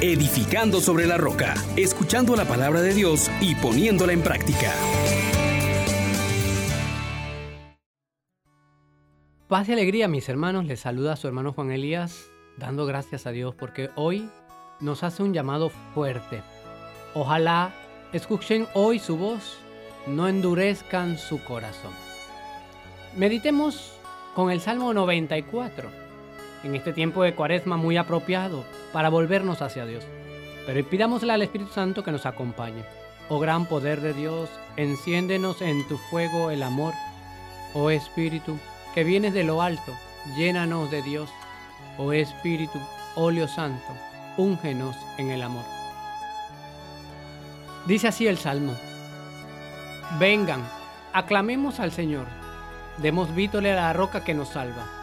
edificando sobre la roca, escuchando la palabra de Dios y poniéndola en práctica. Paz y alegría, mis hermanos. Les saluda a su hermano Juan Elías, dando gracias a Dios porque hoy nos hace un llamado fuerte. Ojalá escuchen hoy su voz, no endurezcan su corazón. Meditemos con el Salmo 94, en este tiempo de cuaresma muy apropiado para volvernos hacia Dios. Pero pidámosle al Espíritu Santo que nos acompañe. Oh gran poder de Dios, enciéndenos en tu fuego el amor. Oh Espíritu, que vienes de lo alto, llénanos de Dios. Oh Espíritu, óleo santo, úngenos en el amor. Dice así el Salmo. Vengan, aclamemos al Señor, demos vítole a la roca que nos salva.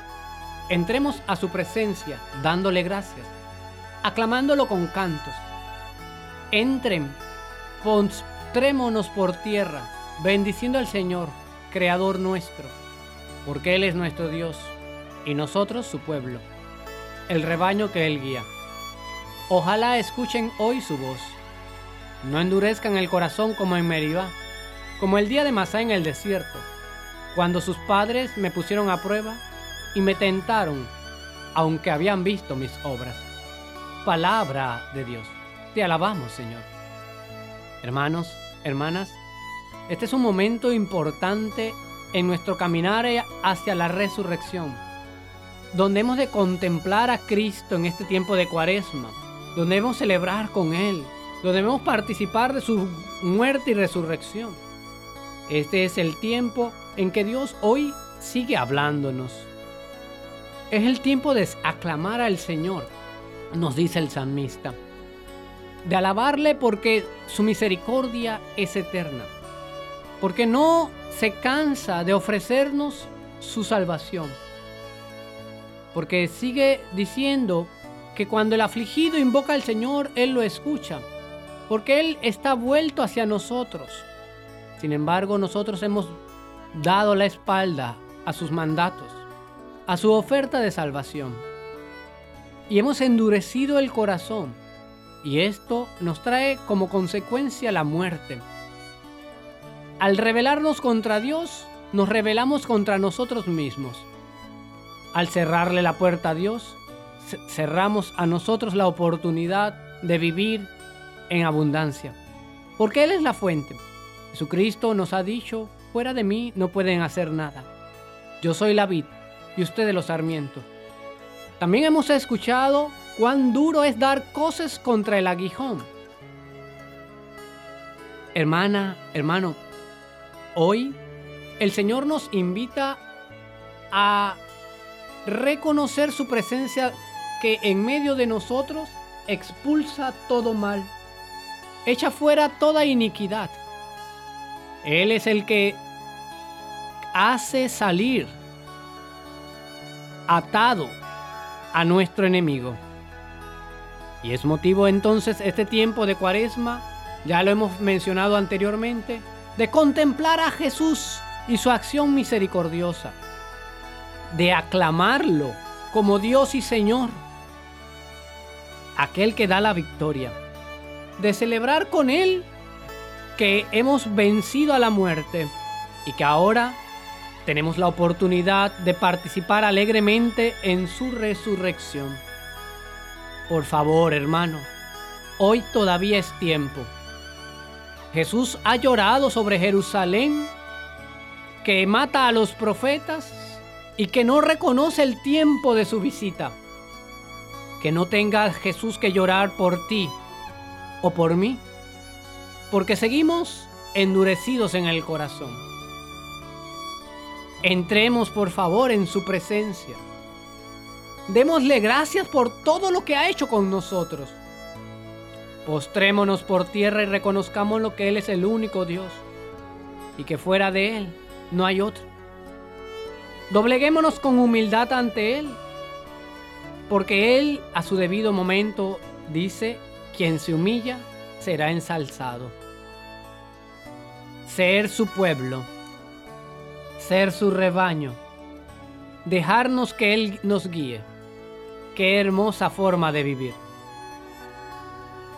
Entremos a su presencia dándole gracias, aclamándolo con cantos. Entren, postrémonos por tierra, bendiciendo al Señor, Creador nuestro, porque Él es nuestro Dios y nosotros su pueblo, el rebaño que Él guía. Ojalá escuchen hoy su voz. No endurezcan el corazón como en Meribá, como el día de Masá en el desierto, cuando sus padres me pusieron a prueba y me tentaron, aunque habían visto mis obras. Palabra de Dios. Te alabamos, Señor. Hermanos, hermanas, este es un momento importante en nuestro caminar hacia la resurrección, donde hemos de contemplar a Cristo en este tiempo de cuaresma, donde debemos celebrar con Él, donde debemos participar de su muerte y resurrección. Este es el tiempo en que Dios hoy sigue hablándonos. Es el tiempo de aclamar al Señor, nos dice el salmista, de alabarle porque su misericordia es eterna, porque no se cansa de ofrecernos su salvación, porque sigue diciendo que cuando el afligido invoca al Señor, Él lo escucha, porque Él está vuelto hacia nosotros. Sin embargo, nosotros hemos dado la espalda a sus mandatos, a su oferta de salvación, y hemos endurecido el corazón, y esto nos trae como consecuencia la muerte. Al rebelarnos contra Dios, nos rebelamos contra nosotros mismos. Al cerrarle la puerta a Dios, cerramos a nosotros la oportunidad de vivir en abundancia. Porque Él es la fuente. Jesucristo nos ha dicho, fuera de mí no pueden hacer nada. Yo soy la vid y ustedes los sarmientos. También hemos escuchado cuán duro es dar cosas contra el aguijón. Hermana, hermano, hoy el Señor nos invita a reconocer su presencia que en medio de nosotros expulsa todo mal, echa fuera toda iniquidad. Él es el que hace salir atado a nuestro enemigo. Y es motivo entonces este tiempo de cuaresma, ya lo hemos mencionado anteriormente, de contemplar a Jesús y su acción misericordiosa, de aclamarlo como Dios y Señor, aquel que da la victoria, de celebrar con Él que hemos vencido a la muerte y que ahora tenemos la oportunidad de participar alegremente en su resurrección. Por favor, hermano, hoy todavía es tiempo. Jesús ha llorado sobre Jerusalén, que mata a los profetas y que no reconoce el tiempo de su visita. Que no tenga Jesús que llorar por ti o por mí, porque seguimos endurecidos en el corazón. Entremos por favor en su presencia. Démosle gracias por todo lo que ha hecho con nosotros. Postrémonos por tierra y reconozcamos lo que Él es el único Dios y que fuera de Él no hay otro. Dobleguémonos con humildad ante Él, porque Él a su debido momento dice, quien se humilla será ensalzado. Ser su pueblo, ser su rebaño, dejarnos que Él nos guíe. Qué hermosa forma de vivir.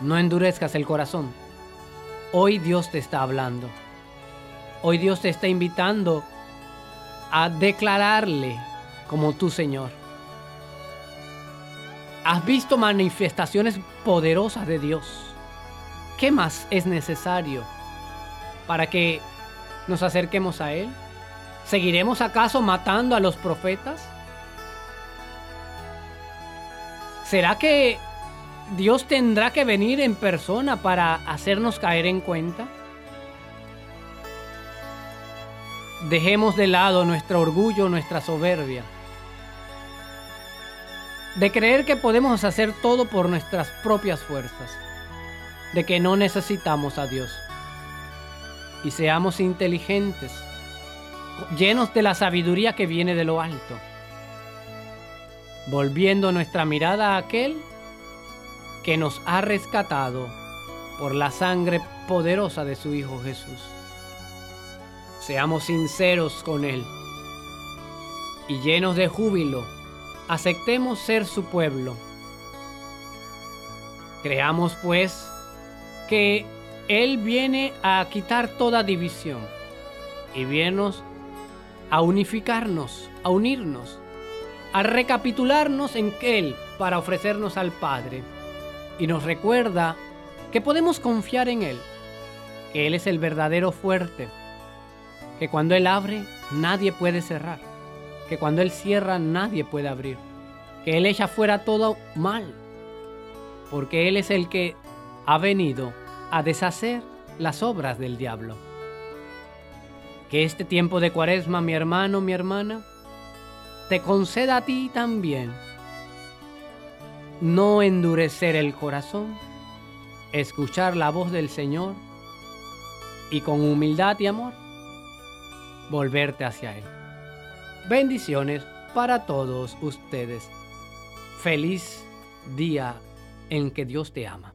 No endurezcas el corazón. Hoy Dios te está hablando. Hoy Dios te está invitando a declararle como tu Señor. Has visto manifestaciones poderosas de Dios. ¿Qué más es necesario para que nos acerquemos a Él? ¿Seguiremos acaso matando a los profetas? ¿Será que Dios tendrá que venir en persona para hacernos caer en cuenta? Dejemos de lado nuestro orgullo, nuestra soberbia. De creer que podemos hacer todo por nuestras propias fuerzas. De que no necesitamos a Dios. Y seamos inteligentes, llenos de la sabiduría que viene de lo alto. Volviendo nuestra mirada a aquel que nos ha rescatado por la sangre poderosa de su Hijo Jesús. Seamos sinceros con Él y llenos de júbilo, aceptemos ser su pueblo. Creamos pues que Él viene a quitar toda división y vienes a unificarnos, a unirnos, a recapitularnos en Él para ofrecernos al Padre y nos recuerda que podemos confiar en Él, que Él es el verdadero fuerte, que cuando Él abre nadie puede cerrar, que cuando Él cierra nadie puede abrir, que Él echa fuera todo mal, porque Él es el que ha venido a deshacer las obras del diablo. Que este tiempo de cuaresma, mi hermano, mi hermana, te conceda a ti también no endurecer el corazón, escuchar la voz del Señor y con humildad y amor volverte hacia Él. Bendiciones para todos ustedes. Feliz día en que Dios te ama.